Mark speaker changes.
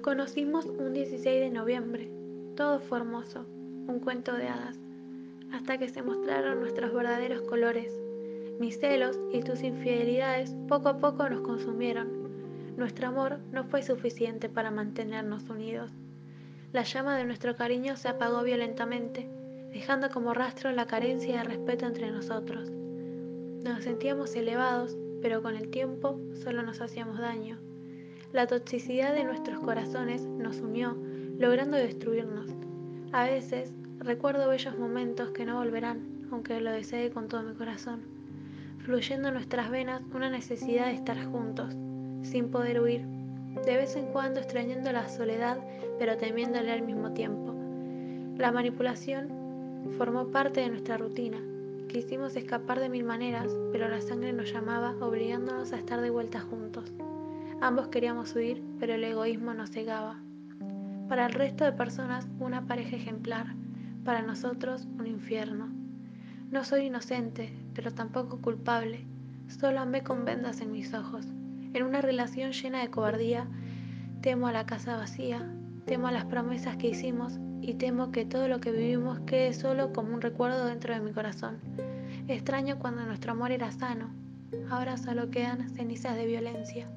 Speaker 1: conocimos un 16 de noviembre. Todo fue hermoso, un cuento de hadas, hasta que se mostraron nuestros verdaderos colores. Mis celos y tus infidelidades poco a poco nos consumieron. Nuestro amor no fue suficiente para mantenernos unidos. La llama de nuestro cariño se apagó violentamente, dejando como rastro la carencia de respeto entre nosotros. Nos sentíamos elevados, pero con el tiempo solo nos hacíamos daño. La toxicidad de nuestros corazones nos unió, logrando destruirnos. A veces recuerdo bellos momentos que no volverán, aunque lo desee con todo mi corazón, fluyendo en nuestras venas una necesidad de estar juntos, sin poder huir, de vez en cuando extrañando la soledad pero temiéndole al mismo tiempo. La manipulación formó parte de nuestra rutina. Quisimos escapar de mil maneras, pero la sangre nos llamaba obligándonos a estar de vuelta juntos. Ambos queríamos huir, pero el egoísmo nos cegaba. Para el resto de personas, una pareja ejemplar. Para nosotros, un infierno. No soy inocente, pero tampoco culpable. Solo amé con vendas en mis ojos. En una relación llena de cobardía, temo a la casa vacía, Temo a las promesas que hicimos y temo que todo lo que vivimos quede solo como un recuerdo dentro de mi corazón. Extraño cuando nuestro amor era sano. Ahora solo quedan cenizas de violencia.